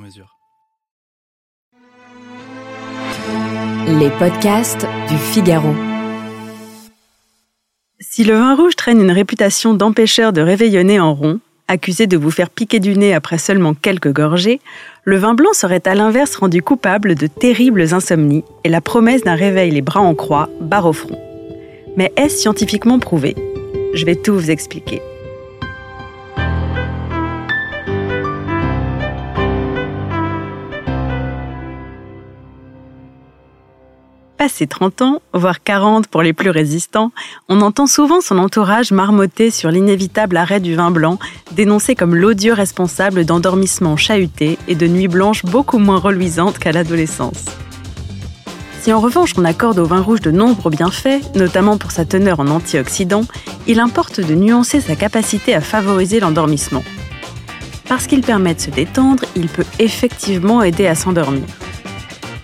mesure. Les podcasts du Figaro. Si le vin rouge traîne une réputation d'empêcheur de réveillonner en rond, accusé de vous faire piquer du nez après seulement quelques gorgées, le vin blanc serait à l'inverse rendu coupable de terribles insomnies et la promesse d'un réveil les bras en croix, barre au front. Mais est-ce scientifiquement prouvé? Je vais tout vous expliquer. Passé 30 ans, voire 40 pour les plus résistants, on entend souvent son entourage marmotter sur l'inévitable arrêt du vin blanc, dénoncé comme l'odieux responsable d'endormissements chahutés et de nuits blanches beaucoup moins reluisantes qu'à l'adolescence. Si en revanche on accorde au vin rouge de nombreux bienfaits, notamment pour sa teneur en antioxydants, il importe de nuancer sa capacité à favoriser l'endormissement. Parce qu'il permet de se détendre, il peut effectivement aider à s'endormir.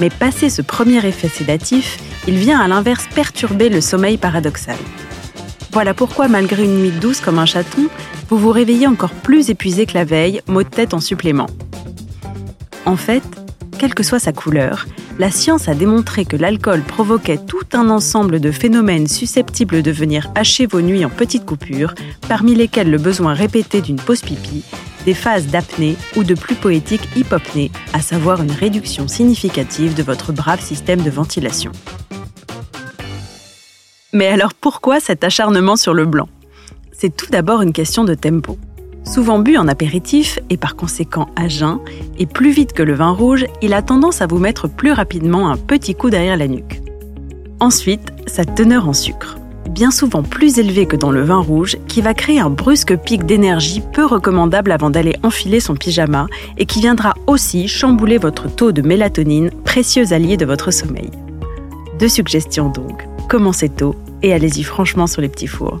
Mais passé ce premier effet sédatif, il vient à l'inverse perturber le sommeil paradoxal. Voilà pourquoi, malgré une nuit douce comme un chaton, vous vous réveillez encore plus épuisé que la veille, mot de tête en supplément. En fait, quelle que soit sa couleur, la science a démontré que l'alcool provoquait tout un ensemble de phénomènes susceptibles de venir hacher vos nuits en petites coupures, parmi lesquels le besoin répété d'une pause pipi, des phases d'apnée ou de plus poétique hypopnée, à savoir une réduction significative de votre brave système de ventilation. Mais alors pourquoi cet acharnement sur le blanc? C'est tout d'abord une question de tempo. Souvent bu en apéritif et par conséquent à jeun, et plus vite que le vin rouge, il a tendance à vous mettre plus rapidement un petit coup derrière la nuque. Ensuite, sa teneur en sucre bien souvent plus élevé que dans le vin rouge, qui va créer un brusque pic d'énergie peu recommandable avant d'aller enfiler son pyjama et qui viendra aussi chambouler votre taux de mélatonine, précieux allié de votre sommeil. Deux suggestions donc, commencez tôt et allez-y franchement sur les petits fours.